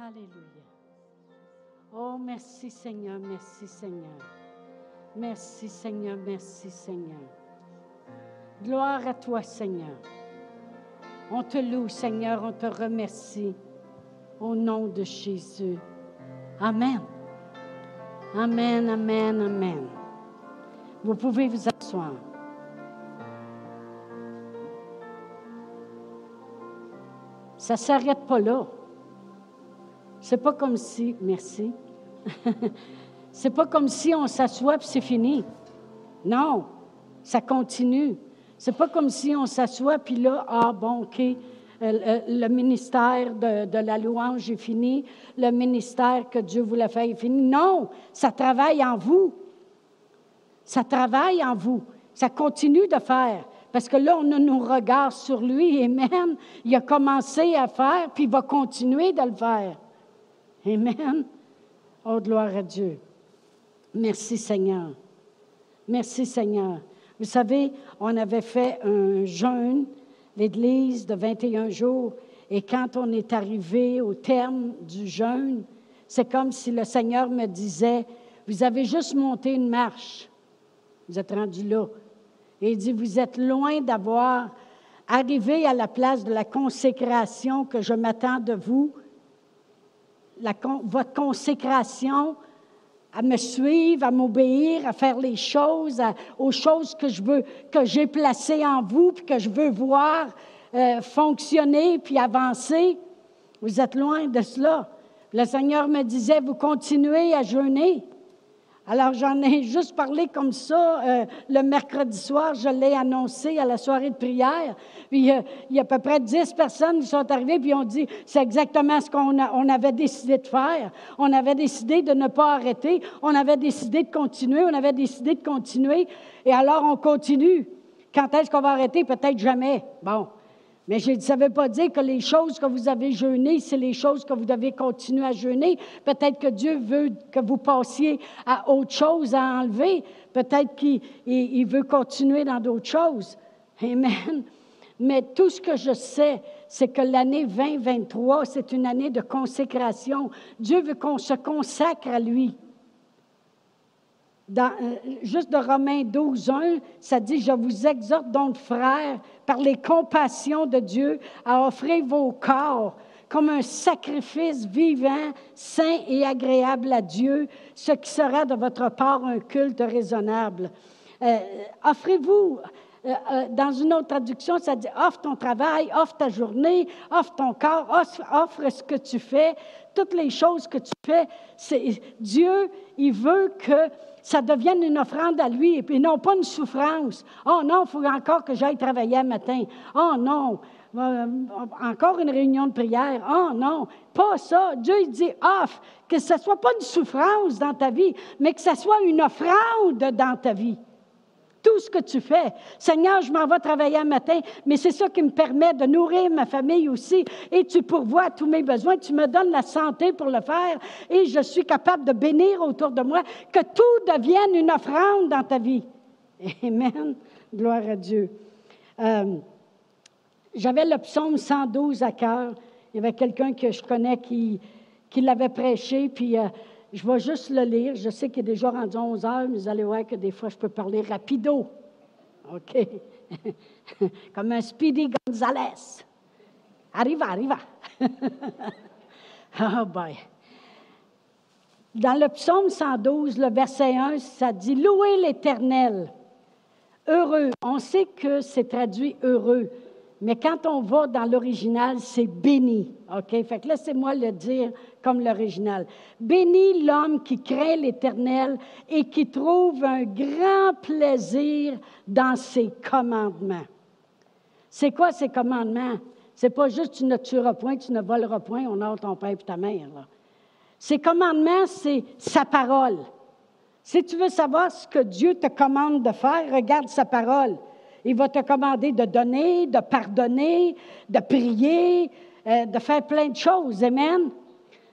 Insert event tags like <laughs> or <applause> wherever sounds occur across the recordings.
Alléluia. Oh, merci Seigneur, merci Seigneur. Merci Seigneur, merci Seigneur. Gloire à toi Seigneur. On te loue Seigneur, on te remercie au nom de Jésus. Amen. Amen, amen, amen. Vous pouvez vous asseoir. Ça ne s'arrête pas là. C'est pas comme si, merci. <laughs> c'est pas comme si on s'assoit et c'est fini. Non, ça continue. C'est pas comme si on s'assoit puis là, ah bon, OK, euh, euh, le ministère de, la louange est fini, le ministère que Dieu voulait faire est fini. Non, ça travaille en vous. Ça travaille en vous. Ça continue de faire. Parce que là, on a nos regards sur lui. Amen. Il a commencé à faire, puis il va continuer de le faire. Amen. Oh, gloire à Dieu. Merci Seigneur. Merci Seigneur. Vous savez, on avait fait un jeûne, l'Église, de 21 jours, et quand on est arrivé au terme du jeûne, c'est comme si le Seigneur me disait, vous avez juste monté une marche. Vous êtes rendu là. Et il dit, vous êtes loin d'avoir arrivé à la place de la consécration que je m'attends de vous, votre consécration à me suivre, à m'obéir, à faire les choses, aux choses que je veux, que j'ai placées en vous, puis que je veux voir euh, fonctionner, puis avancer. Vous êtes loin de cela. Le Seigneur me disait, vous continuez à jeûner. Alors, j'en ai juste parlé comme ça euh, le mercredi soir. Je l'ai annoncé à la soirée de prière. Puis, euh, il y a à peu près dix personnes qui sont arrivées puis ont dit c'est exactement ce qu'on on avait décidé de faire. On avait décidé de ne pas arrêter. On avait décidé de continuer. On avait décidé de continuer. Et alors, on continue. Quand est-ce qu'on va arrêter? Peut-être jamais. Bon. Mais je ne veut pas dire que les choses que vous avez jeûnées, c'est les choses que vous devez continuer à jeûner. Peut-être que Dieu veut que vous passiez à autre chose à enlever. Peut-être qu'il veut continuer dans d'autres choses. Amen. Mais tout ce que je sais, c'est que l'année 2023, c'est une année de consécration. Dieu veut qu'on se consacre à lui. Dans, euh, juste de Romains 12, 1, ça dit, je vous exhorte donc, frères, par les compassions de Dieu, à offrir vos corps comme un sacrifice vivant, saint et agréable à Dieu, ce qui sera de votre part un culte raisonnable. Euh, offrez-vous. Euh, dans une autre traduction, ça dit offre ton travail, offre ta journée, offre ton corps, offre, offre ce que tu fais, toutes les choses que tu fais. Dieu, il veut que ça devienne une offrande à lui et non pas une souffrance. Oh non, il faut encore que j'aille travailler un matin. Oh non, euh, encore une réunion de prière. Oh non, pas ça. Dieu il dit offre, que ce ne soit pas une souffrance dans ta vie, mais que ce soit une offrande dans ta vie tout ce que tu fais. Seigneur, je m'en vais travailler un matin, mais c'est ça qui me permet de nourrir ma famille aussi. Et tu pourvois tous mes besoins. Tu me donnes la santé pour le faire. Et je suis capable de bénir autour de moi. Que tout devienne une offrande dans ta vie. Amen. Gloire à Dieu. Euh, j'avais le psaume 112 à cœur. Il y avait quelqu'un que je connais qui, qui l'avait prêché, puis euh, je vais juste le lire. Je sais qu'il est déjà rendu 11 heures, mais vous allez voir que des fois, je peux parler rapido. OK? <laughs> Comme un Speedy Gonzales. Arriva, arriva. <laughs> oh boy. Dans le psaume 112, le verset 1, ça dit Louez l'Éternel. Heureux. On sait que c'est traduit heureux, mais quand on va dans l'original, c'est béni. OK? Fait que laissez-moi le dire comme l'original. Béni l'homme qui craint l'Éternel et qui trouve un grand plaisir dans ses commandements. C'est quoi ces commandements? C'est pas juste tu ne tueras point, tu ne voleras point, on a ton père et ta mère. Ces commandements, c'est sa parole. Si tu veux savoir ce que Dieu te commande de faire, regarde sa parole. Il va te commander de donner, de pardonner, de prier, euh, de faire plein de choses. Amen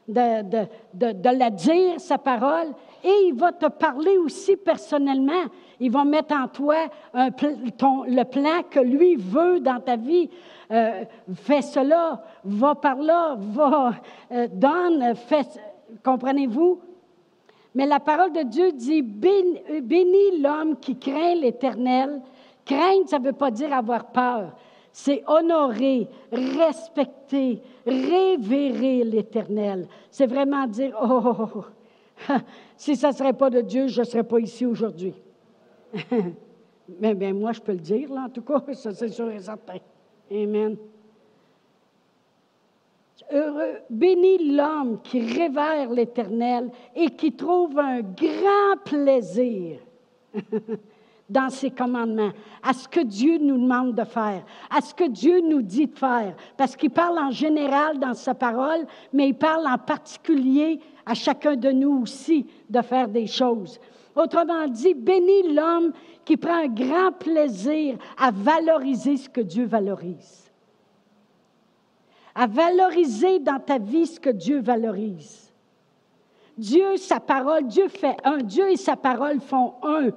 de, de, la dire, sa parole, et il va te parler aussi personnellement. Il va mettre en toi le plan que lui veut dans ta vie. euh, fais cela, va par là, va, euh, donne, fais, comprenez-vous? Mais la parole de Dieu dit, bénis l'homme qui craint l'Éternel. Craindre, ça ne veut pas dire avoir peur. C'est honorer, respecter, révérer l'Éternel. C'est vraiment dire, oh, oh, oh, oh. <laughs> si ça ne serait pas de Dieu, je ne serais pas ici aujourd'hui. <laughs> Mais bien, moi, je peux le dire, là, en tout cas, <laughs> ça c'est sûr et certain. Amen. Heureux, béni l'homme qui révère l'Éternel et qui trouve un grand plaisir dans ses commandements, à ce que Dieu nous demande de faire, à ce que Dieu nous dit de faire. Parce qu'il parle en général dans sa parole, mais il parle en particulier à chacun de nous aussi de faire des choses. Autrement dit, bénis l'homme qui prend un grand plaisir à valoriser ce que Dieu valorise. À valoriser dans ta vie ce que Dieu valorise. Dieu, sa parole, Dieu fait un. Dieu et sa parole font un.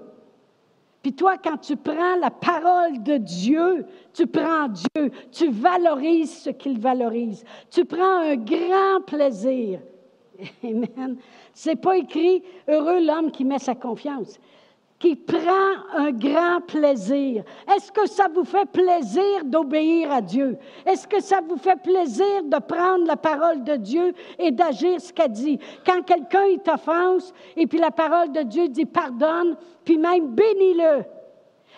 Puis toi, quand tu prends la parole de Dieu, tu prends Dieu, tu valorises ce qu'il valorise. Tu prends un grand plaisir. <laughs> Amen. C'est pas écrit heureux l'homme qui met sa confiance, qui prend un grand plaisir. Est-ce que ça vous fait plaisir d'obéir à Dieu? Est-ce que ça vous fait plaisir de prendre la parole de Dieu et d'agir ce qu'elle dit? Quand quelqu'un t'offense et puis la parole de Dieu dit pardonne, puis même bénis-le.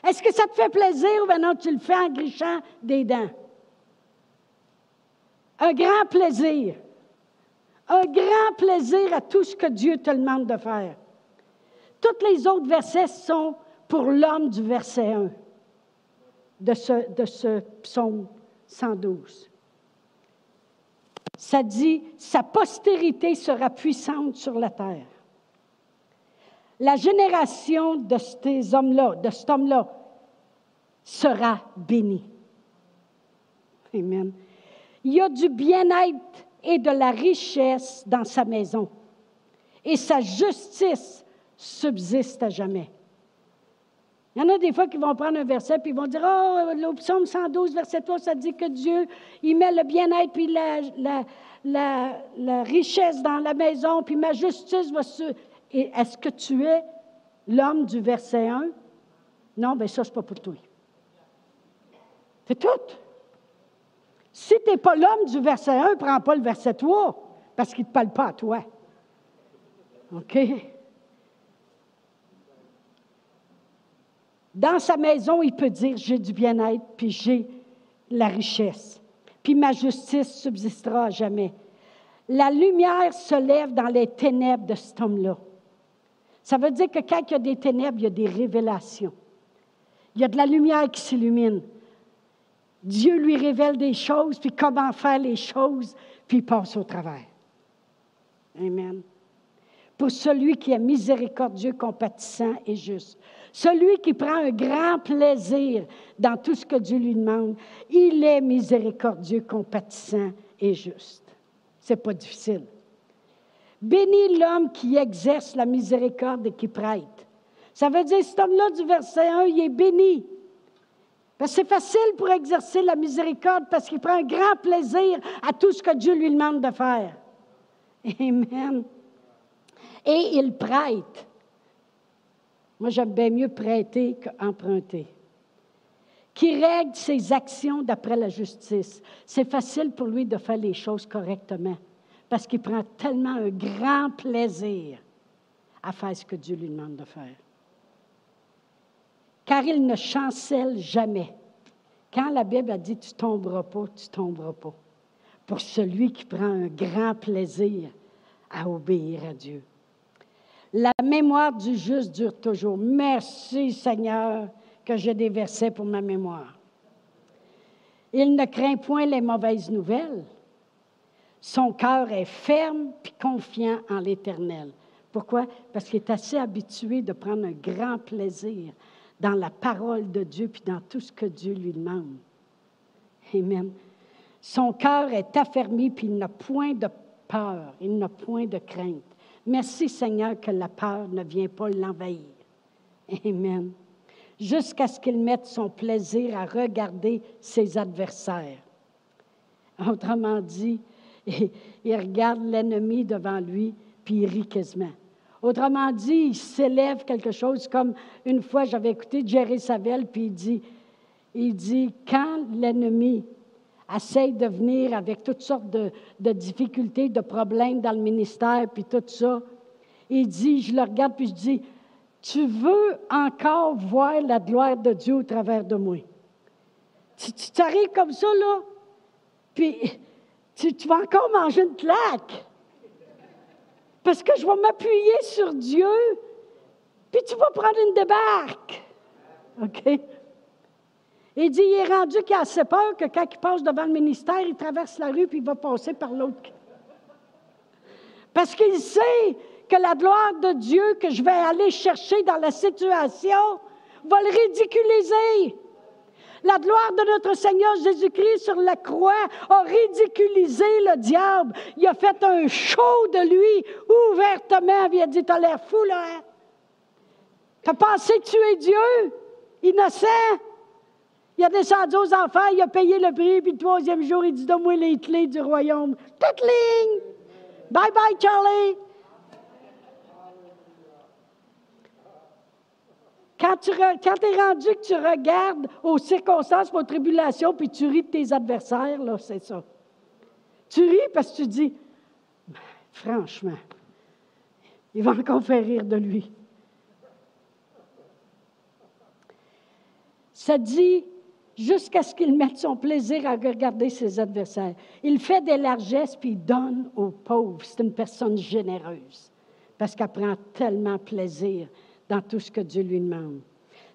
Est-ce que ça te fait plaisir ou bien non, tu le fais en grichant des dents? Un grand plaisir un grand plaisir à tout ce que Dieu te demande de faire. Tous les autres versets sont pour l'homme du verset 1 de ce, psaume 112. Ça dit, sa postérité sera puissante sur la terre. La génération de ces hommes-là, de cet homme-là, sera bénie. Amen. Il y a du bien-être et de la richesse dans sa maison. Et sa justice subsiste à jamais. Il y en a des fois qui vont prendre un verset puis ils vont dire Oh, le psaume 112, verset 3, ça dit que Dieu, il met le bien-être puis la, la, richesse dans la maison, puis ma justice va se. Et est-ce que tu es l'homme du verset 1? Non, bien ça, c'est pas pour toi. C'est tout. Si tu n'es pas l'homme du verset 1, prends pas le verset 3, parce qu'il ne te parle pas à toi. OK? Dans sa maison, il peut dire, j'ai du bien-être, puis j'ai la richesse. Puis ma justice subsistera à jamais. La lumière se lève dans les ténèbres de cet homme-là. Ça veut dire que quand il y a des ténèbres, il y a des révélations. Il y a de la lumière qui s'illumine. Dieu lui révèle des choses, puis comment faire les choses, puis il passe au travers. Amen. Pour celui qui est miséricordieux, compatissant et juste. Celui qui prend un grand plaisir dans tout ce que Dieu lui demande, il est miséricordieux, compatissant et juste. C'est pas difficile. Bénis l'homme qui exerce la miséricorde et qui prête. Ça veut dire, cet homme-là du verset 1, il est béni c'est facile pour exercer la miséricorde parce qu'il prend un grand plaisir à tout ce que Dieu lui demande de faire. Amen. Et il prête. Moi, j'aime bien mieux prêter qu'emprunter. Qui règle ses actions d'après la justice? C'est facile pour lui de faire les choses correctement parce qu'il prend tellement un grand plaisir à faire ce que Dieu lui demande de faire car il ne chancelle jamais. Quand la Bible a dit tu tomberas pas, tu tomberas pas. Pour celui qui prend un grand plaisir à obéir à Dieu. La mémoire du juste dure toujours. Merci Seigneur que j'ai des versets pour ma mémoire. Il ne craint point les mauvaises nouvelles. Son cœur est ferme et confiant en l'Éternel. Pourquoi? Parce qu'il est assez habitué de prendre un grand plaisir dans la parole de Dieu, puis dans tout ce que Dieu lui demande. Amen. Son cœur est affermi, puis il n'a point de peur, il n'a point de crainte. Merci Seigneur que la peur ne vient pas l'envahir. Amen. jusqu'à ce qu'il mette son plaisir à regarder ses adversaires. Autrement dit, il regarde l'ennemi devant lui, puis il rit quasiment. Autrement dit, il s'élève quelque chose comme une fois j'avais écouté Jerry Savelle, puis il dit, il dit, quand l'ennemi essaye de venir avec toutes sortes de, difficultés, de problèmes dans le ministère, puis tout ça, il dit, je le regarde, puis je dis, tu veux encore voir la gloire de Dieu au travers de moi. Tu t'arrives comme ça, là, puis tu, tu, vas encore manger une claque. Parce que je vais m'appuyer sur Dieu, puis tu vas prendre une débarque. OK? Il dit, il est rendu qu'il a assez peur que quand il passe devant le ministère, il traverse la rue, puis il va passer par l'autre. Parce qu'il sait que la gloire de Dieu que je vais aller chercher dans la situation va le ridiculiser. La gloire de notre Seigneur Jésus-Christ sur la croix a ridiculisé le diable. Il a fait un show de lui ouvertement. Il a dit, t'as l'air fou, là. Hein? T'as pensé que tu es Dieu, innocent? Il a descendu aux enfants, il a payé le prix, puis le troisième jour, il dit, donne-moi les clés du royaume. Tatling! Bye bye, Charlie! Quand tu es rendu que tu regardes aux circonstances, aux tribulations, puis tu ris de tes adversaires, là, c'est ça. Tu ris parce que tu dis, franchement, il va encore faire rire de lui. Ça dit, jusqu'à ce qu'il mette son plaisir à regarder ses adversaires. Il fait des largesses, puis il donne aux pauvres. C'est une personne généreuse, parce qu'elle prend tellement plaisir dans tout ce que Dieu lui demande.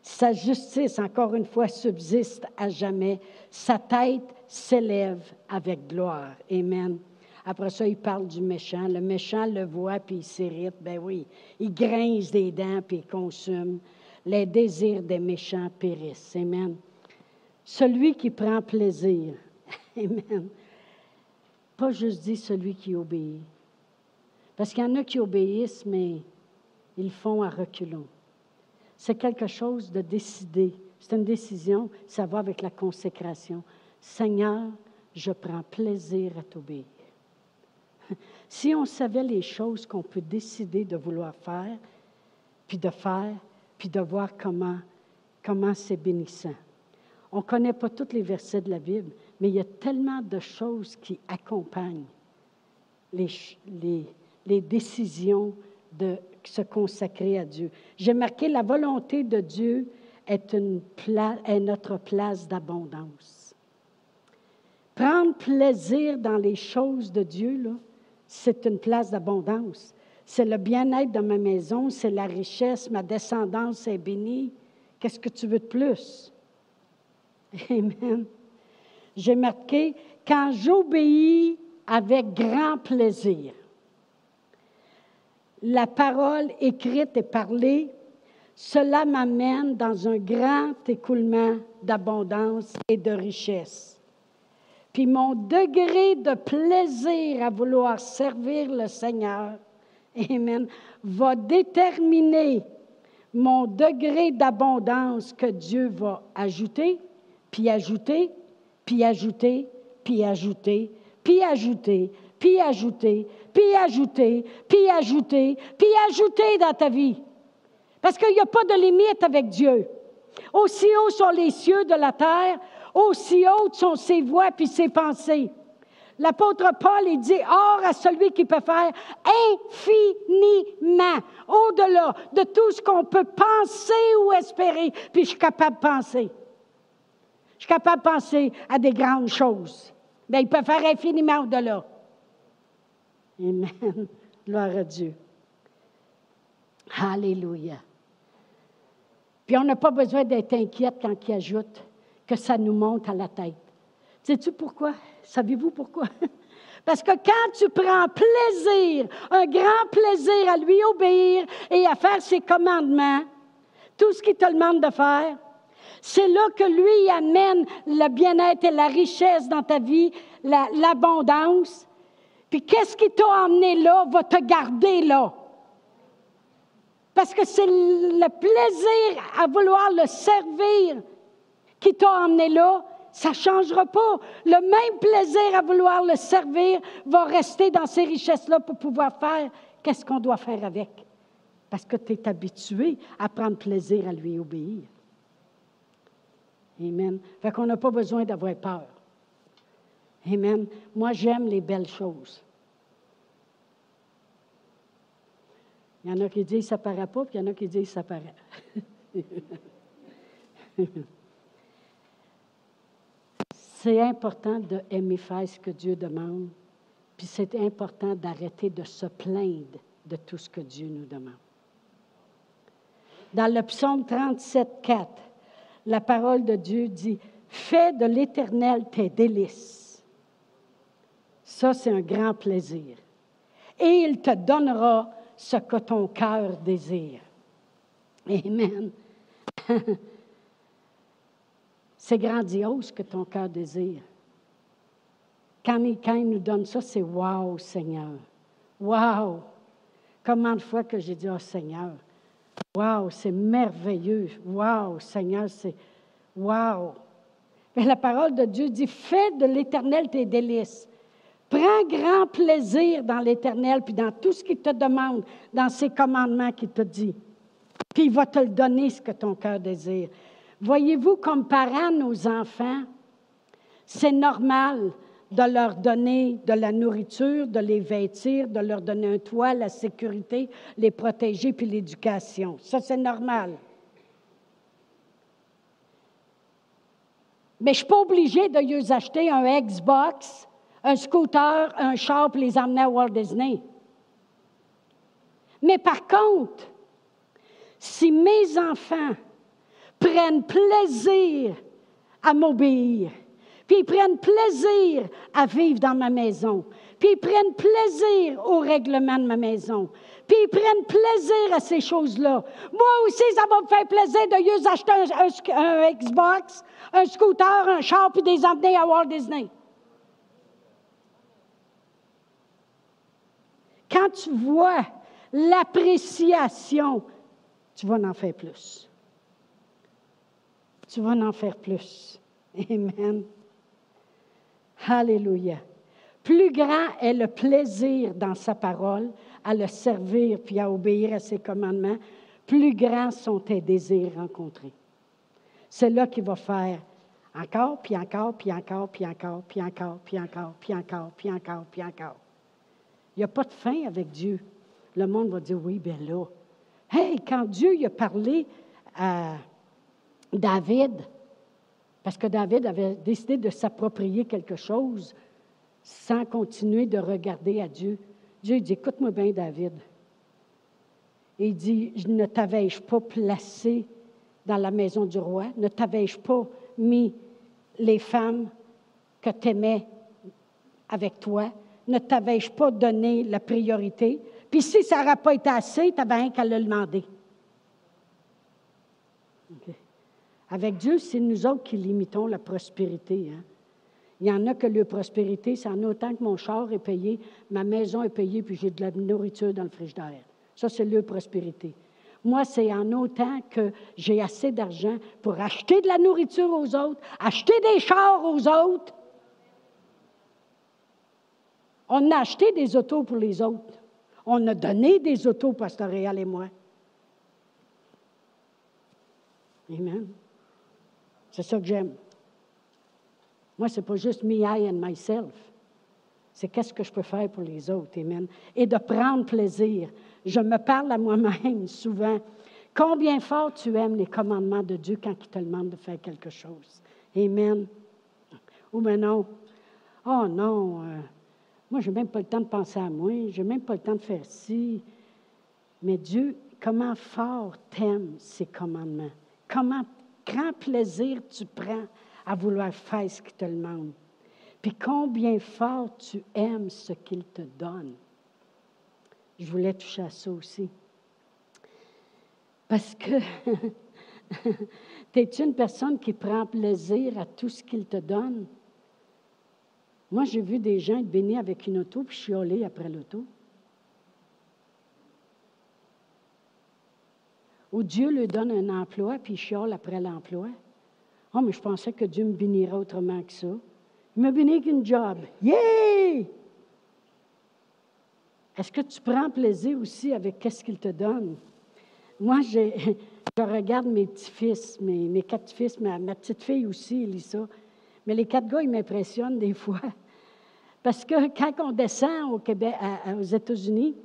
Sa justice, encore une fois, subsiste à jamais. Sa tête s'élève avec gloire. Amen. Après ça, il parle du méchant. Le méchant le voit, puis il s'irrite. Ben oui, il grince des dents, puis il consomme. Les désirs des méchants périssent. Amen. Celui qui prend plaisir. <laughs> Amen. Pas juste dit celui qui obéit. Parce qu'il y en a qui obéissent, mais ils font à reculons. C'est quelque chose de décidé. C'est une décision, ça va avec la consécration. Seigneur, je prends plaisir à t'obéir. <laughs> Si on savait les choses qu'on peut décider de vouloir faire, puis de faire, puis de voir comment, comment c'est bénissant. On ne connaît pas tous les versets de la Bible, mais il y a tellement de choses qui accompagnent les, les, les décisions de se consacrer à Dieu. J'ai marqué la volonté de Dieu est, une est notre place d'abondance. Prendre plaisir dans les choses de Dieu, c'est une place d'abondance. C'est le bien-être de ma maison, c'est la richesse, ma descendance est bénie. Qu'est-ce que tu veux de plus? <laughs> Amen. J'ai marqué, quand j'obéis avec grand plaisir la parole écrite et parlée, cela m'amène dans un grand écoulement d'abondance et de richesse. Puis mon degré de plaisir à vouloir servir le Seigneur, Amen, va déterminer mon degré d'abondance que Dieu va ajouter, puis ajouter, puis ajouter, puis ajouter, puis ajouter, puis ajouter, puis ajouter, puis ajouter, puis ajouter dans ta vie. Parce qu'il n'y a pas de limite avec Dieu. Aussi hauts sont les cieux de la terre, aussi hautes sont ses voix puis ses pensées. L'apôtre Paul, il dit, or à celui qui peut faire infiniment, au-delà de tout ce qu'on peut penser ou espérer, puis je suis capable de penser. Je suis capable de penser à des grandes choses. Mais il peut faire infiniment au-delà. Amen. <laughs> Gloire à Dieu. Alléluia. Puis on n'a pas besoin d'être inquiète quand il ajoute que ça nous monte à la tête. Sais-tu pourquoi? Savez-vous pourquoi? <laughs> Parce que quand tu prends plaisir, un grand plaisir à lui obéir et à faire ses commandements, tout ce qu'il te demande de faire, c'est là que lui amène le bien-être et la richesse dans ta vie, l'abondance. Puis qu'est-ce qui t'a emmené là va te garder là. Parce que c'est le plaisir à vouloir le servir qui t'a emmené là. Ça ne changera pas. Le même plaisir à vouloir le servir va rester dans ces richesses-là pour pouvoir faire qu'est-ce qu'on doit faire avec. Parce que tu es habitué à prendre plaisir à lui obéir. Amen. Fait qu'on n'a pas besoin d'avoir peur. Amen. Moi, j'aime les belles choses. Il y en a qui disent ça paraît pas, puis il y en a qui disent ça paraît. <laughs> c'est important d'aimer faire ce que Dieu demande, puis c'est important d'arrêter de se plaindre de tout ce que Dieu nous demande. Dans le psaume 37, 4, la parole de Dieu dit Fais de l'Éternel tes délices. Ça, c'est un grand plaisir. Et il te donnera ce que ton cœur désire. Amen. <laughs> c'est grandiose que ton cœur désire. Quand il, nous donne ça, c'est Wow, Seigneur. Wow! Comment de fois que j'ai dit, Oh Seigneur, wow, c'est merveilleux. Wow, Seigneur, c'est wow. Mais la parole de Dieu dit Fais de l'éternel tes délices. Prends grand plaisir dans l'Éternel, puis dans tout ce qu'il te demande, dans ses commandements qu'il te dit. Puis il va te le donner, ce que ton cœur désire. Voyez-vous, comme parents, nos enfants, c'est normal de leur donner de la nourriture, de les vêtir, de leur donner un toit, la sécurité, les protéger, puis l'éducation. Ça, c'est normal. Mais je ne suis pas obligée de lui acheter un Xbox un scooter, un char pour les emmener à Walt Disney. Mais par contre, si mes enfants prennent plaisir à m'obéir, puis ils prennent plaisir à vivre dans ma maison, puis ils prennent plaisir au règlement de ma maison, puis ils prennent plaisir à ces choses-là. Moi aussi, ça va me faire plaisir de acheter un, un Xbox, un scooter, un char, puis les emmener à Walt Disney. Quand tu vois l'appréciation, tu vas en faire plus. Tu vas en faire plus. Amen. Alléluia. Plus grand est le plaisir dans sa parole, à le servir puis à obéir à ses commandements, plus grands sont tes désirs rencontrés. C'est là qu'il va faire encore, puis encore, puis encore, puis encore, puis encore, puis encore, puis encore, puis encore, puis encore. Il n'y a pas de fin avec Dieu. Le monde va dire oui, bien là. Hey, quand Dieu a parlé à David, parce que David avait décidé de s'approprier quelque chose sans continuer de regarder à Dieu. Dieu dit, écoute-moi bien, David. Il dit, ne t'avais-je pas placé dans la maison du roi? Ne t'avais-je pas mis les femmes que tu aimais avec toi? ne t'avais-je pas donné la priorité? Puis si ça n'aurait pas été assez, tu avais rien qu'à le demander. Avec Dieu, c'est nous autres qui limitons la prospérité. Hein. Il y en a que la prospérité, c'est en autant que mon char est payé, ma maison est payée, puis j'ai de la nourriture dans le frigidaire. Ça, c'est leur prospérité. Moi, c'est en autant que j'ai assez d'argent pour acheter de la nourriture aux autres, acheter des chars aux autres, on a acheté des autos pour les autres. On a donné des autos, Pasteur Réal et moi. Amen. C'est ça que j'aime. Moi, ce n'est pas juste me, I and myself. C'est qu'est-ce que je peux faire pour les autres. Amen. Et de prendre plaisir. Je me parle à moi-même <laughs> souvent. Combien fort tu aimes les commandements de Dieu quand il te demande de faire quelque chose. Amen. Ou maintenant, oh non, euh, moi, je n'ai même pas le temps de penser à moi, je n'ai même pas le temps de faire ci. Mais Dieu, comment fort t'aimes ses commandements? Comment grand plaisir tu prends à vouloir faire ce qu'il te demande? Puis combien fort tu aimes ce qu'il te donne? Je voulais toucher à ça aussi. Parce que <laughs> tu es une personne qui prend plaisir à tout ce qu'il te donne? Moi, j'ai vu des gens être bénis avec une auto puis chialer après l'auto. Ou Dieu lui donne un emploi, puis il chiale après l'emploi. Oh, mais je pensais que Dieu me bénirait autrement que ça. Il m'a béni qu'une job. Yay! Est-ce que tu prends plaisir aussi avec qu'est-ce qu'il te donne? Moi, je, <laughs> je regarde mes petits-fils, mes, mes quatre fils, ma, ma petite fille aussi, Elisa. Mais les quatre gars, ils m'impressionnent des fois. <laughs> Parce que quand on descend au Québec, aux États-Unis,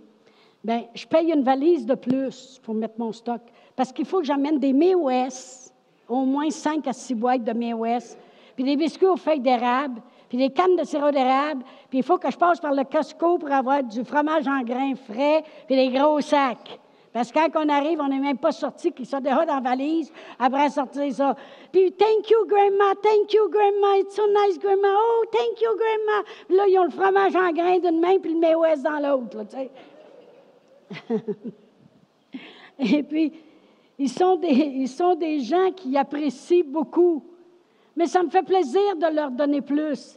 ben, je paye une valise de plus pour mettre mon stock. Parce qu'il faut que j'amène des West, au moins cinq à six boîtes de West, puis des biscuits aux feuilles d'érable, puis des cannes de sirop d'érable, puis il faut que je passe par le Costco pour avoir du fromage en grains frais, puis des gros sacs. Parce que quand on arrive, on n'est même pas sorti, qu'ils sont déjà dans la valise, après sortir ça. Puis, thank you, grandma, thank you, grandma, it's so nice, grandma, oh, thank you, grandma. là, ils ont le fromage en grains d'une main, puis le West dans l'autre, tu sais. <laughs> Et puis, ils sont, des, ils sont des gens qui apprécient beaucoup. Mais ça me fait plaisir de leur donner plus.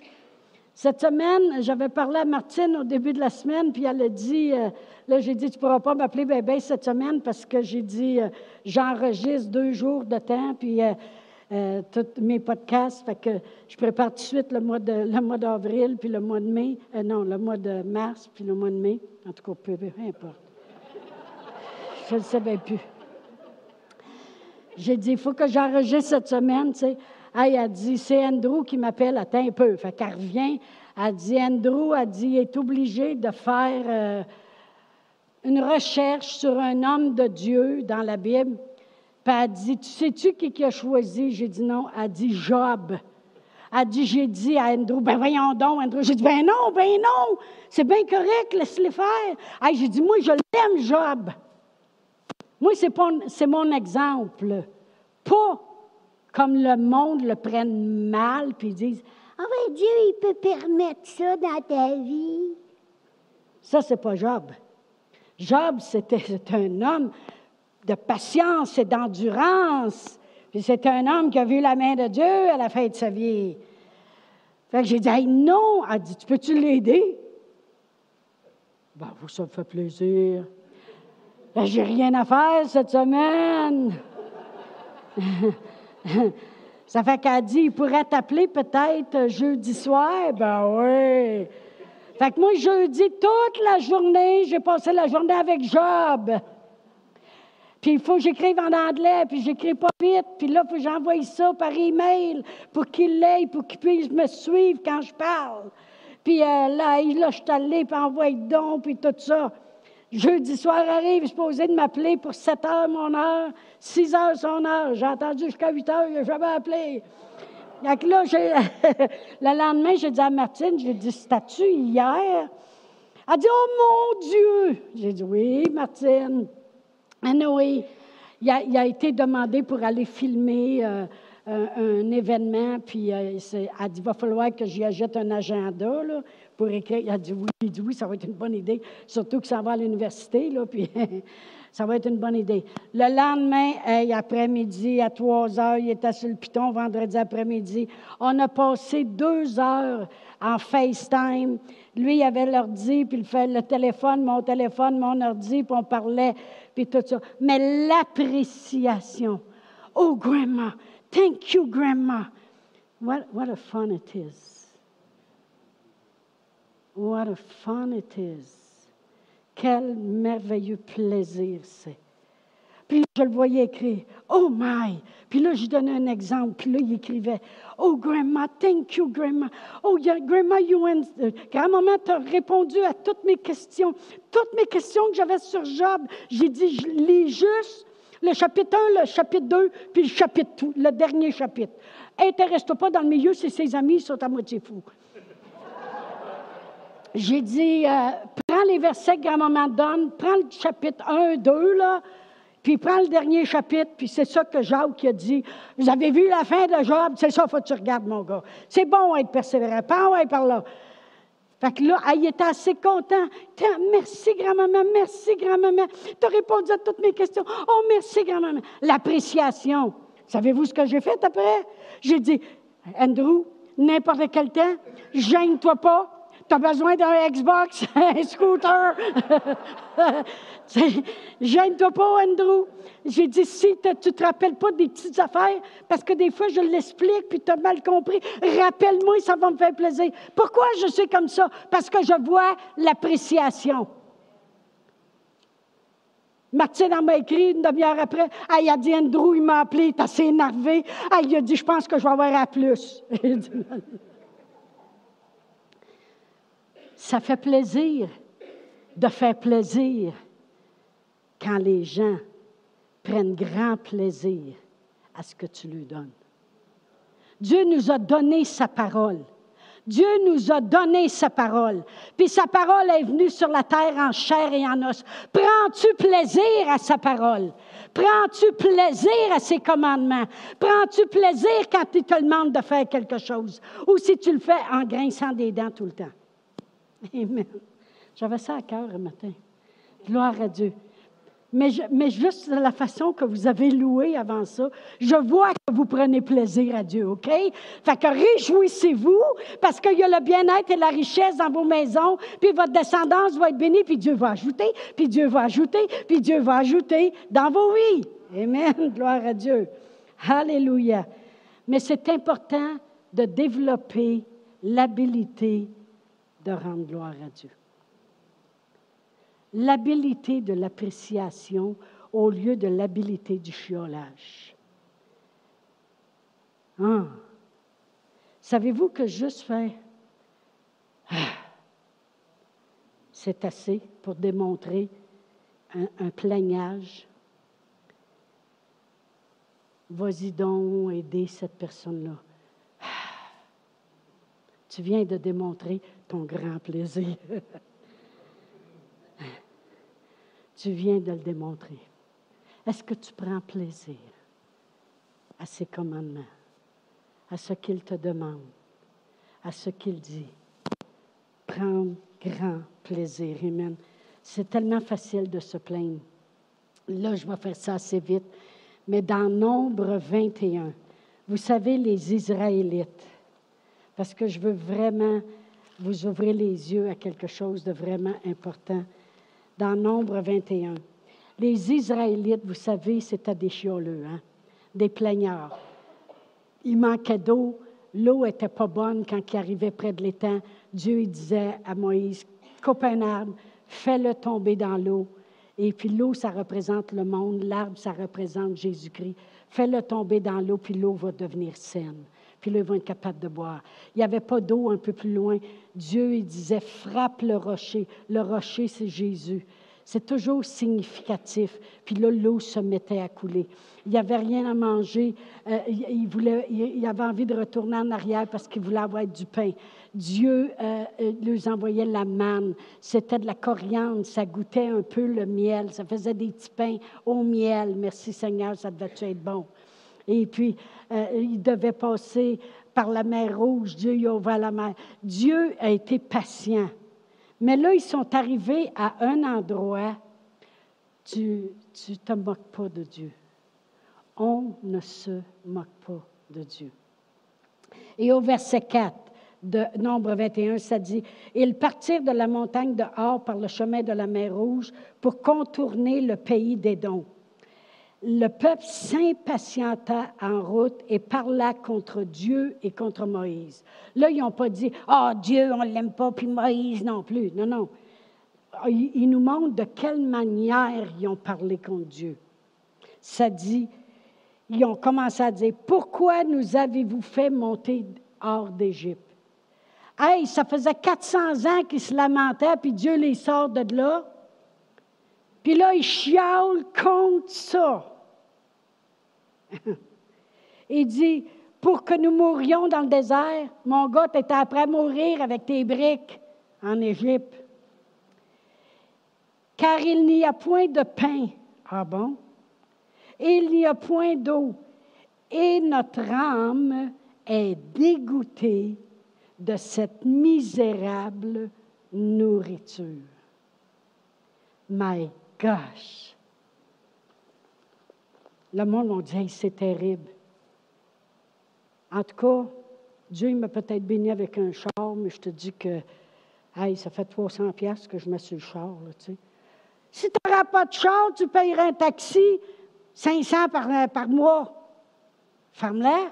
Cette semaine, j'avais parlé à Martine au début de la semaine, puis elle a dit, euh, là, j'ai dit, tu ne pourras pas m'appeler bébé cette semaine parce que j'ai dit, euh, j'enregistre deux jours de temps, puis euh, tous mes podcasts, fait que je prépare tout de suite le mois, de, le mois d'avril, puis le mois de mai, non, le mois de mars, puis le mois de mai, en tout cas, peu, peu importe. Je ne savais plus. J'ai dit, il faut que j'enregistre cette semaine, tu sais. Elle a dit, c'est Andrew qui m'appelle, attends un peu. Fait qu'elle revient, elle dit, Andrew, a dit, est obligé de faire euh, une recherche sur un homme de Dieu dans la Bible. Puis elle dit, tu sais-tu qui, a choisi? J'ai dit non. Elle dit, Job. Elle dit, j'ai dit à Andrew, ben voyons donc, Andrew. J'ai dit, ben non, ben non, c'est bien correct, laisse-les faire. j'ai dit, moi, je l'aime, Job. Moi, c'est mon exemple. Pas comme le monde le prenne mal, puis disent Ah oui, Dieu, il peut permettre ça dans ta vie. Ça, c'est pas Job. Job, c'était un homme de patience et d'endurance. Puis c'est un homme qui a vu la main de Dieu à la fin de sa vie. Fait que j'ai dit, non. Elle dit, tu peux-tu l'aider? Ben, ça me fait plaisir. Ben, j'ai rien à faire cette semaine. <laughs> Ça fait qu'elle dit, il pourrait t'appeler peut-être jeudi soir. Ben oui. Fait que moi, jeudi, toute la journée, j'ai passé la journée avec Job. Puis il faut que j'écrive en anglais, puis j'écris pas vite. Puis là, il faut que j'envoie ça par email pour qu'il l'aille, pour qu'il puisse me suivre quand je parle. Puis euh, là, là, je suis allée, puis envoie donc, puis tout ça. Jeudi soir arrive, est supposé de m'appeler pour 7 heures mon heure, 6 heures son heure. J'ai attendu jusqu'à 8 heures, il n'a jamais appelé. Là, <laughs> le lendemain, j'ai dit à Martine, j'ai dit, c'était-tu hier? Elle dit, oh mon Dieu! J'ai dit, oui, Martine. Il a, il a, été demandé pour aller filmer euh, un, événement, puis euh, elle dit, il va falloir que j'y ajoute un agenda, là, pour écrire. Il a dit oui. Il dit oui, ça va être une bonne idée. Surtout que ça va à l'université, là, <laughs> puis ça va être une bonne idée. Le lendemain, après-midi, à 3 heures, il était sur le piton, vendredi après-midi. On a passé deux heures en FaceTime. Lui, il avait l'ordi, puis il fait le téléphone, mon téléphone, mon ordi, puis on parlait, puis tout ça. Mais l'appréciation. Oh, grandma, thank you, grandma. What, what a fun it is. What a fun it is. Quel merveilleux plaisir c'est. Puis je le voyais écrire, Oh my! Puis là, je donnais un exemple. Puis là, il écrivait, Oh, grandma, thank you, grandma. Oh, grandma, you and... Euh, grand-maman, tu as répondu à toutes mes questions. Toutes mes questions que j'avais sur Job. J'ai dit, je lis juste le chapitre 1, le chapitre 2, puis le chapitre, le dernier chapitre. Intéresse-toi pas dans le milieu, c'est ses amis, sont à moitié fous. J'ai dit, euh, prends les versets que grand-maman donne, prends le chapitre 1, 2, là, puis prends le dernier chapitre, puis c'est ça que Jacques a dit. Vous avez vu la fin de Job, c'est ça, faut que tu regardes, mon gars. C'est bon être persévérant, pas ouais, par là. Fait que là, il était assez content. Merci, grand-maman, merci, grand-maman. Tu as répondu à toutes mes questions. Oh, merci, grand-maman. L'appréciation. Savez-vous ce que j'ai fait après? J'ai dit, Andrew, n'importe quel temps, gêne-toi pas, tu as besoin d'un Xbox, <laughs> un scooter? <laughs> Gêne-toi pas, Andrew. J'ai dit, si tu te rappelles pas des petites affaires, parce que des fois, je l'explique, puis tu as mal compris, rappelle-moi, ça va me faire plaisir. Pourquoi je suis comme ça? Parce que je vois l'appréciation. Martine m'a écrit une demi-heure après. Il a dit Andrew, il m'a appelé, il est assez énervé. Il a dit Je pense que je vais avoir à plus. <laughs> Ça fait plaisir de faire plaisir quand les gens prennent grand plaisir à ce que tu lui donnes. Dieu nous a donné sa parole. Dieu nous a donné sa parole. Puis sa parole est venue sur la terre en chair et en os. Prends-tu plaisir à sa parole? Prends-tu plaisir à ses commandements? Prends-tu plaisir quand il te demande de faire quelque chose? Ou si tu le fais en grinçant des dents tout le temps? <laughs> Amen. J'avais ça à cœur un matin. Gloire à Dieu mais, mais juste de la façon que vous avez loué avant ça, je vois que vous prenez plaisir à Dieu, OK? Fait que réjouissez-vous parce qu'il y a le bien-être et la richesse dans vos maisons, puis votre descendance va être bénie, puis Dieu va ajouter, puis Dieu va ajouter, puis Dieu va ajouter dans vos vies. Amen. <laughs> Gloire à Dieu. Alléluia. Mais c'est important de développer l'habilité de rendre gloire à Dieu l'habilité de l'appréciation au lieu de l'habilité du chiolage. Ah. Savez-vous que juste faire ah, c'est assez pour démontrer un, un plaignage? Vas-y donc aider cette personne-là. Tu viens de démontrer ton grand plaisir. <laughs> Tu viens de le démontrer. Est-ce que tu prends plaisir à ses commandements, à ce qu'il te demande, à ce qu'il dit? Prends grand plaisir. Amen. C'est tellement facile de se plaindre. Là, je vais faire ça assez vite. Mais dans Nombre 21, vous savez, les Israélites, parce que je veux vraiment vous ouvrir les yeux à quelque chose de vraiment important dans Nombre 21. Les Israélites, vous savez, c'était des chioleux, hein? des plaignards. Il manquait d'eau, l'eau n'était pas bonne quand il arrivait près de l'étang. Dieu disait à Moïse, coupe un arbre, fais-le tomber dans l'eau. Et puis l'eau, ça représente le monde, l'arbre, ça représente Jésus-Christ. Fais-le tomber dans l'eau, puis l'eau va devenir saine. Puis là, ils vont être capables de boire. Il n'y avait pas d'eau un peu plus loin. Dieu, il disait, frappe le rocher. Le rocher, c'est Jésus. C'est toujours significatif. Puis là, l'eau se mettait à couler. Il n'y avait rien à manger. Euh, il, voulait, il, avait envie de retourner en arrière parce qu'il voulait avoir du pain. Dieu euh, leur envoyait la manne. C'était de la coriandre. Ça goûtait un peu le miel. Ça faisait des petits pains au miel. Merci Seigneur, ça devait être bon? Et puis, euh, il devait passer par la mer Rouge. Dieu y a la mer. Dieu a été patient. Mais là, ils sont arrivés à un endroit, tu ne te moques pas de Dieu. On ne se moque pas de Dieu. Et au verset 4 de Nombre 21, ça dit, Ils partirent de la montagne de Or par le chemin de la mer Rouge pour contourner le pays des dons le peuple s'impatienta en route et parla contre Dieu et contre Moïse. Là, ils n'ont pas dit, ah, oh, Dieu, on ne l'aime pas, puis Moïse non plus. Non, non. Ils nous montrent de quelle manière ils ont parlé contre Dieu. Ça dit, ils ont commencé à dire, pourquoi nous avez-vous fait monter hors d'Égypte? Hey, ça faisait 400 ans qu'ils se lamentaient, puis Dieu les sort de là. Puis là, ils chialent contre ça. <laughs> Il dit, pour que nous mourions dans le désert, mon gars, tu après mourir avec tes briques en Égypte. Car il n'y a point de pain. Ah bon? Il n'y a point d'eau. Et notre âme est dégoûtée de cette misérable nourriture. My gosh! Le monde m'a dit c'est terrible. En tout cas, Dieu m'a peut-être béni avec un char, mais je te dis que Hey, ça fait 300 pièces que je mets sur le char, là, tu. Si tu n'auras pas de char, tu payeras un taxi 500 par, par mois. Ferme-la.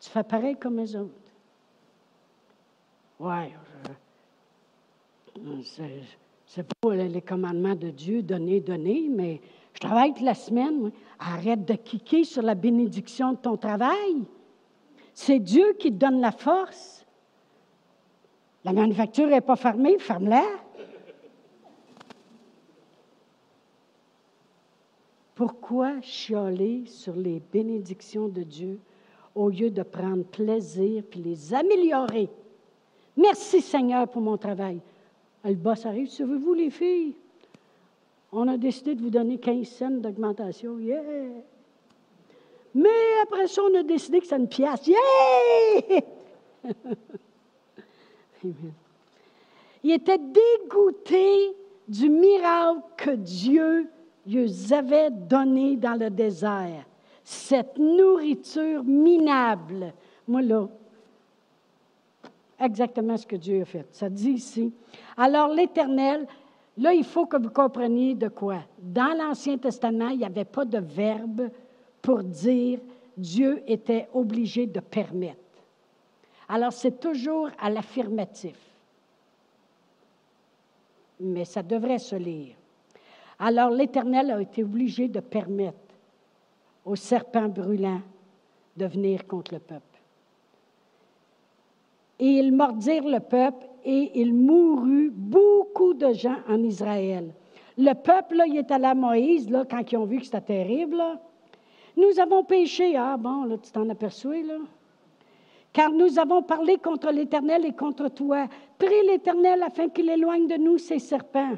Tu fais pareil comme les autres. Ouais, c'est pas les commandements de Dieu, donner, donner, mais je travaille toute la semaine. Arrête de kicker sur la bénédiction de ton travail. C'est Dieu qui te donne la force. La manufacture n'est pas fermée, ferme-la. Pourquoi chialer sur les bénédictions de Dieu au lieu de prendre plaisir puis les améliorer? Merci Seigneur pour mon travail. Le boss arrive, savez-vous les filles? On a décidé de vous donner 15 cents d'augmentation. Yeah! Mais après ça, on a décidé que c'est une pièce. Yeah! <laughs> Il était dégoûté du miracle que Dieu lui avait donné dans le désert. Cette nourriture minable. Moi, là, exactement ce que Dieu a fait. Ça dit ici. Alors, l'Éternel, là, il faut que vous compreniez de quoi. Dans l'Ancien Testament, il n'y avait pas de verbe pour dire Dieu était obligé de permettre. Alors, c'est toujours à l'affirmatif. Mais ça devrait se lire. Alors, l'Éternel a été obligé de permettre au serpent brûlant de venir contre le peuple. Et ils mordirent le peuple et il mourut beaucoup de gens en Israël. Le peuple, là, il est allé à Moïse, là, quand ils ont vu que c'était terrible. Nous avons péché. Ah bon, là, tu t'en aperçois, là? Car nous avons parlé contre l'Éternel et contre toi. Prie l'Éternel afin qu'il éloigne de nous ces serpents.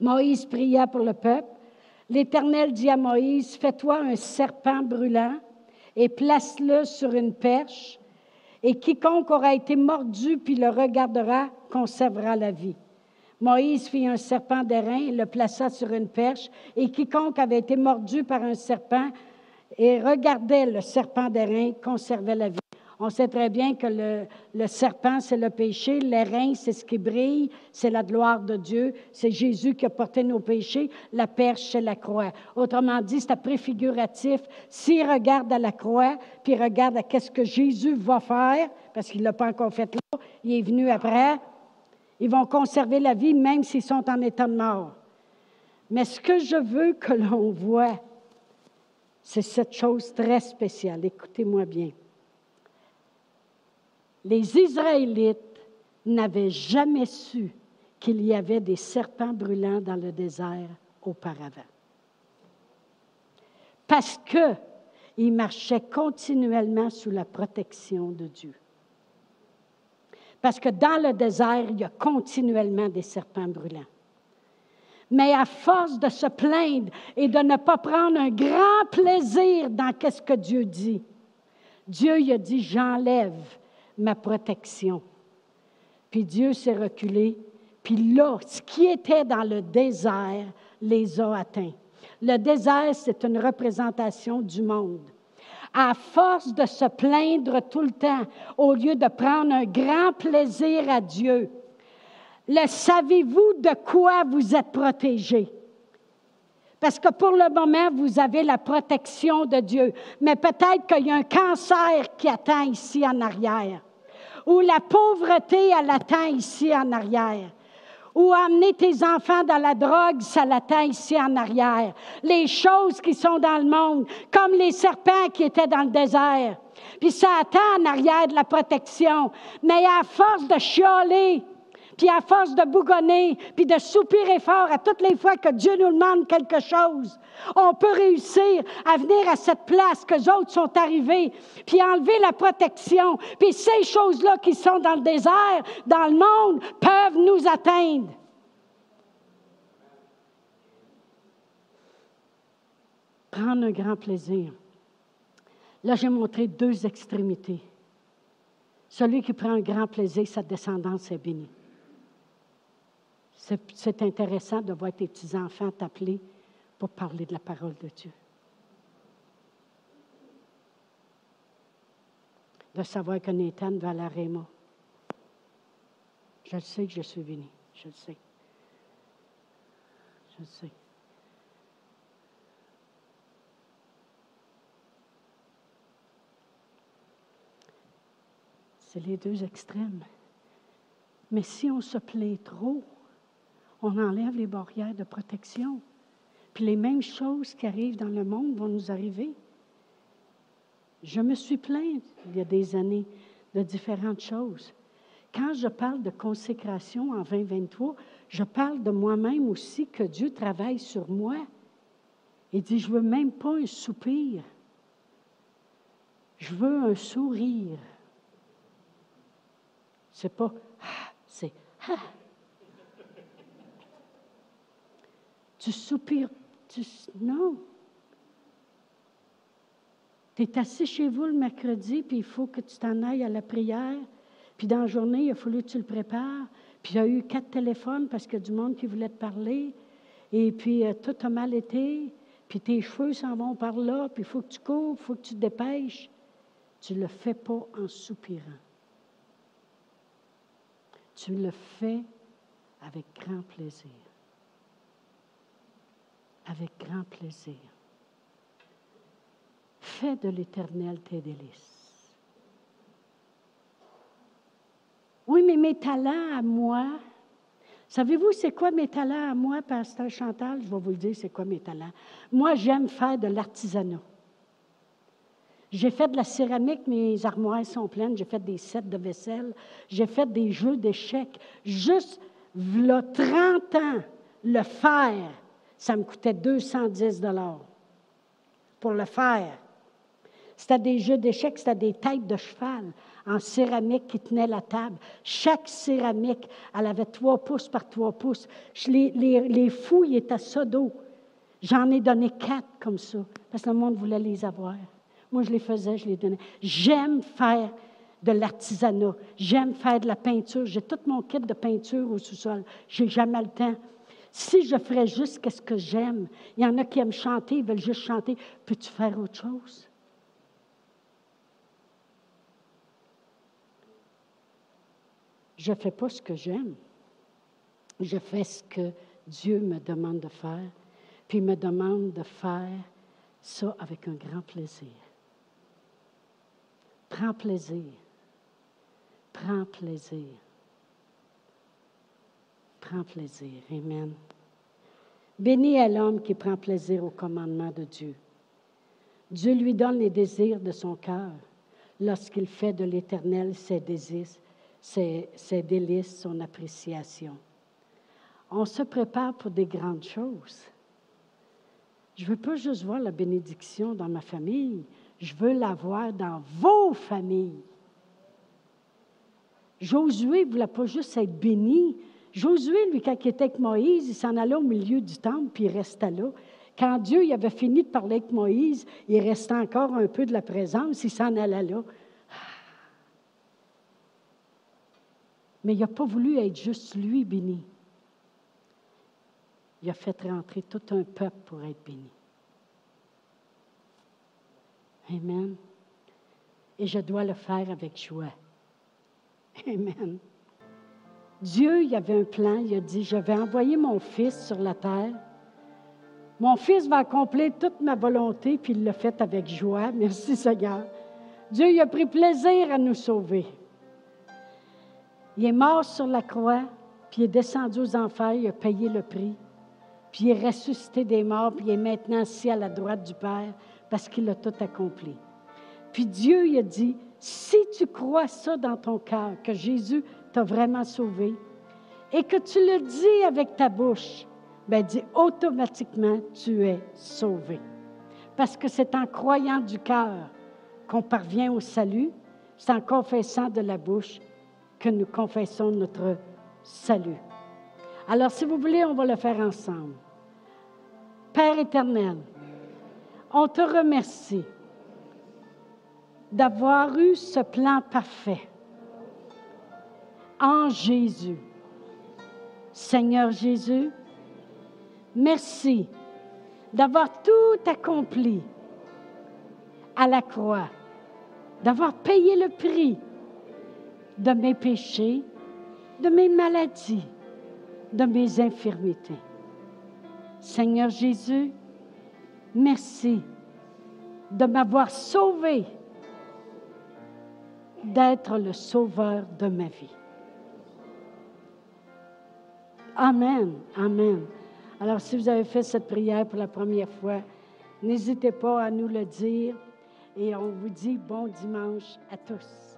Moïse pria pour le peuple. L'Éternel dit à Moïse, Fais-toi un serpent brûlant et place-le sur une perche, et quiconque aura été mordu puis le regardera conservera la vie. Moïse fit un serpent d'airain le plaça sur une perche, et quiconque avait été mordu par un serpent et regardait le serpent d'airain conservait la vie. On sait très bien que le, serpent, c'est le péché, l'airain, c'est ce qui brille, c'est la gloire de Dieu, c'est Jésus qui a porté nos péchés, la perche, c'est la croix. Autrement dit, c'est préfiguratif. S'il regarde à la croix, puis regarde à qu'est-ce que Jésus va faire, parce qu'il ne l'a pas encore fait là, il est venu après, ils vont conserver la vie même s'ils sont en état de mort. Mais ce que je veux que l'on voit, c'est cette chose très spéciale. Écoutez-moi bien. Les Israélites n'avaient jamais su qu'il y avait des serpents brûlants dans le désert auparavant. Parce qu'ils marchaient continuellement sous la protection de Dieu. Parce que dans le désert, il y a continuellement des serpents brûlants. Mais à force de se plaindre et de ne pas prendre un grand plaisir dans ce que Dieu dit, Dieu il a dit, j'enlève ma protection. Puis Dieu s'est reculé, puis là, ce qui était dans le désert les a atteints. Le désert, c'est une représentation du monde à force de se plaindre tout le temps, au lieu de prendre un grand plaisir à Dieu, le savez-vous de quoi vous êtes protégé? Parce que pour le moment, vous avez la protection de Dieu. Mais peut-être qu'il y a un cancer qui attend ici en arrière. Ou la pauvreté, elle attend ici en arrière ou amener tes enfants dans la drogue, ça l'attend ici en arrière. Les choses qui sont dans le monde, comme les serpents qui étaient dans le désert. Puis ça attend en arrière de la protection. Mais à force de chialer, puis à force de bougonner, puis de soupirer fort à toutes les fois que Dieu nous demande quelque chose, on peut réussir à venir à cette place que les autres sont arrivés, puis enlever la protection. Puis ces choses-là qui sont dans le désert, dans le monde, peuvent nous atteindre. Prendre un grand plaisir. Là, j'ai montré deux extrémités. Celui qui prend un grand plaisir, sa descendance est bénie. C'est intéressant de voir tes petits-enfants t'appeler pour parler de la parole de Dieu. De savoir que Nathan va à la Réma. Je sais que je suis béni. Je le sais. Je le sais. C'est les deux extrêmes. Mais si on se plaît trop, on enlève les barrières de protection. Puis les mêmes choses qui arrivent dans le monde vont nous arriver. Je me suis plainte il y a des années de différentes choses. Quand je parle de consécration en 2023, je parle de moi-même aussi que Dieu travaille sur moi. Il dit, je veux même pas un soupir. Je veux un sourire. C'est pas ah, c'est ah. Tu soupires. Non. Tu es assis chez vous le mercredi, puis il faut que tu t'en ailles à la prière. Puis dans la journée, il a fallu que tu le prépares. Puis il y a eu quatre téléphones parce qu'il y a du monde qui voulait te parler. Et puis euh, tout a mal été. Puis tes cheveux s'en vont par là. Puis il faut que tu cours, il faut que tu te dépêches. Tu ne le fais pas en soupirant. Tu le fais avec grand plaisir. Avec grand plaisir. Fais de l'éternel tes délices. Oui, mais mes talents à moi, savez-vous c'est quoi mes talents à moi, Pasteur Chantal? Je vais vous le dire, c'est quoi mes talents. Moi, j'aime faire de l'artisanat. J'ai fait de la céramique, mes armoires sont pleines. J'ai fait des sets de vaisselle. J'ai fait des jeux d'échecs. Juste, le 30 ans, le faire, ça me coûtait 210 pour le faire. C'était des jeux d'échecs, c'était des têtes de cheval en céramique qui tenaient la table. Chaque céramique, elle avait trois pouces par trois pouces. Les, les, les fouilles étaient ça d'eau. J'en ai donné quatre comme ça, parce que le monde voulait les avoir. Moi, je les faisais, je les donnais. J'aime faire de l'artisanat. J'aime faire de la peinture. J'ai tout mon kit de peinture au sous-sol. J'ai jamais le temps. Si je ferais juste ce que j'aime, il y en a qui aiment chanter, ils veulent juste chanter. Peux-tu faire autre chose? Je ne fais pas ce que j'aime. Je fais ce que Dieu me demande de faire, puis il me demande de faire ça avec un grand plaisir. Prends plaisir. Prends plaisir. Prends plaisir. Amen. Béni est l'homme qui prend plaisir au commandement de Dieu. Dieu lui donne les désirs de son cœur lorsqu'il fait de l'Éternel ses désirs, ses, ses délices, son appréciation. On se prépare pour des grandes choses. Je ne veux pas juste voir la bénédiction dans ma famille, je veux l'avoir dans vos familles. Josué ne voulait pas juste être béni. Josué, lui, quand il était avec Moïse, il s'en allait au milieu du temple, puis il restait là. Quand Dieu il avait fini de parler avec Moïse, il restait encore un peu de la présence, il s'en allait là. Mais il n'a pas voulu être juste lui béni. Il a fait rentrer tout un peuple pour être béni. Amen. Et je dois le faire avec joie. Amen. Dieu, il avait un plan, il a dit, je vais envoyer mon fils sur la terre. Mon fils va accomplir toute ma volonté, puis il l'a fait avec joie. <laughs> Merci Seigneur. Dieu, il a pris plaisir à nous sauver. Il est mort sur la croix, puis il est descendu aux enfers, il a payé le prix, puis il est ressuscité des morts, puis il est maintenant assis à la droite du Père parce qu'il a tout accompli. Puis Dieu il a dit, si tu crois ça dans ton cœur, que Jésus vraiment sauvé, et que tu le dis avec ta bouche, ben dis automatiquement, tu es sauvé. Parce que c'est en croyant du cœur qu'on parvient au salut, c'est en confessant de la bouche que nous confessons notre salut. Alors, si vous voulez, on va le faire ensemble. Père éternel, on te remercie d'avoir eu ce plan parfait en Jésus. Seigneur Jésus, merci d'avoir tout accompli à la croix, d'avoir payé le prix de mes péchés de mes maladies, de mes infirmités. Seigneur Jésus, merci de m'avoir sauvé, d'être le sauveur de ma vie. Amen, amen. Alors, si vous avez fait cette prière pour la première fois, n'hésitez pas à nous le dire et on vous dit bon dimanche à tous.